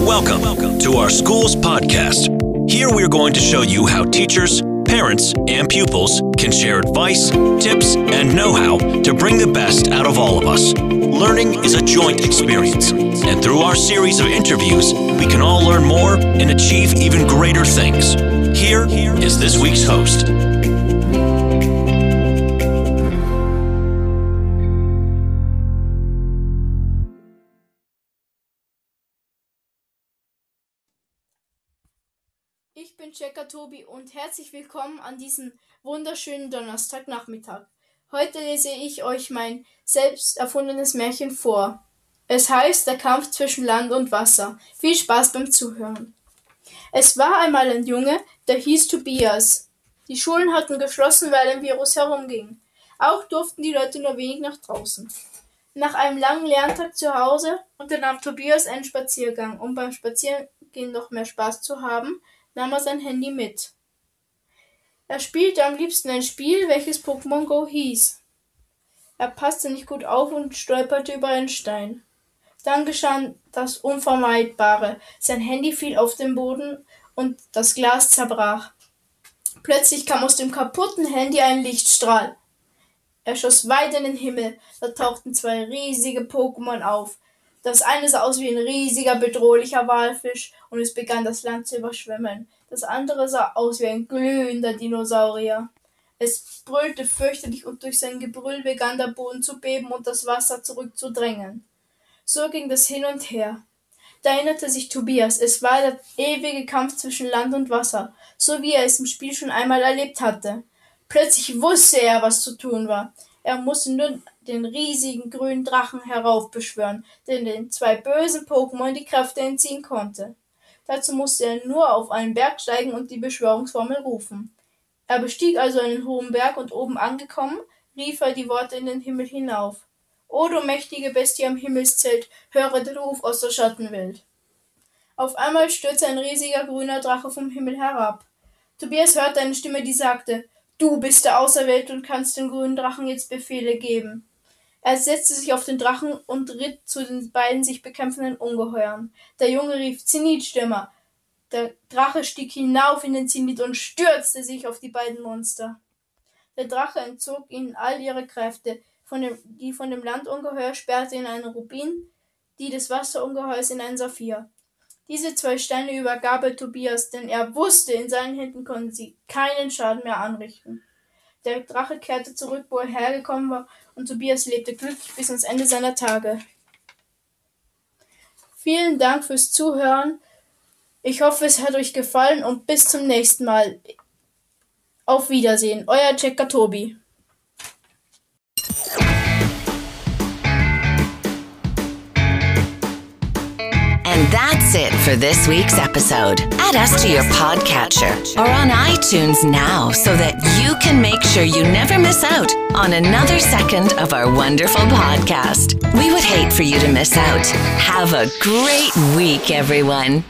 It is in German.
Welcome to our school's podcast. Here we're going to show you how teachers, parents, and pupils can share advice, tips, and know how to bring the best out of all of us. Learning is a joint experience, and through our series of interviews, we can all learn more and achieve even greater things. Here is this week's host. Ich bin Checker Tobi und herzlich willkommen an diesem wunderschönen Donnerstagnachmittag. Heute lese ich euch mein selbst erfundenes Märchen vor. Es heißt Der Kampf zwischen Land und Wasser. Viel Spaß beim Zuhören. Es war einmal ein Junge, der hieß Tobias. Die Schulen hatten geschlossen, weil ein Virus herumging. Auch durften die Leute nur wenig nach draußen. Nach einem langen Lerntag zu Hause unternahm Tobias einen Spaziergang, um beim Spazierengehen noch mehr Spaß zu haben, nahm er sein Handy mit. Er spielte am liebsten ein Spiel, welches Pokémon Go hieß. Er passte nicht gut auf und stolperte über einen Stein. Dann geschah das Unvermeidbare. Sein Handy fiel auf den Boden und das Glas zerbrach. Plötzlich kam aus dem kaputten Handy ein Lichtstrahl. Er schoss weit in den Himmel. Da tauchten zwei riesige Pokémon auf. Das eine sah aus wie ein riesiger, bedrohlicher Walfisch und es begann das Land zu überschwemmen. Das andere sah aus wie ein glühender Dinosaurier. Es brüllte fürchterlich und durch sein Gebrüll begann der Boden zu beben und das Wasser zurückzudrängen. So ging das hin und her. Da erinnerte sich Tobias, es war der ewige Kampf zwischen Land und Wasser, so wie er es im Spiel schon einmal erlebt hatte. Plötzlich wusste er, was zu tun war. Er musste nur den riesigen grünen Drachen heraufbeschwören, der den zwei bösen Pokémon die Kräfte entziehen konnte. Dazu musste er nur auf einen Berg steigen und die Beschwörungsformel rufen. Er bestieg also einen hohen Berg und oben angekommen, rief er die Worte in den Himmel hinauf. O du mächtige Bestie am Himmelszelt, höre den Ruf aus der Schattenwelt. Auf einmal stürzte ein riesiger grüner Drache vom Himmel herab. Tobias hörte eine Stimme, die sagte, Du bist der Auserwählte und kannst dem grünen Drachen jetzt Befehle geben. Er setzte sich auf den Drachen und ritt zu den beiden sich bekämpfenden Ungeheuern. Der Junge rief Zenithstürmer. Der Drache stieg hinauf in den Zenith und stürzte sich auf die beiden Monster. Der Drache entzog ihnen all ihre Kräfte, von dem, die von dem Landungeheuer sperrte in einen Rubin, die des Wasserungeheuers in einen Saphir. Diese zwei Steine übergab er Tobias, denn er wusste, in seinen Händen konnten sie keinen Schaden mehr anrichten. Der Drache kehrte zurück, wo er hergekommen war, und Tobias lebte glücklich bis ans Ende seiner Tage. Vielen Dank fürs Zuhören. Ich hoffe, es hat euch gefallen und bis zum nächsten Mal. Auf Wiedersehen, euer Checker Tobi. That's it for this week's episode. Add us to your podcatcher or on iTunes now so that you can make sure you never miss out on another second of our wonderful podcast. We would hate for you to miss out. Have a great week, everyone.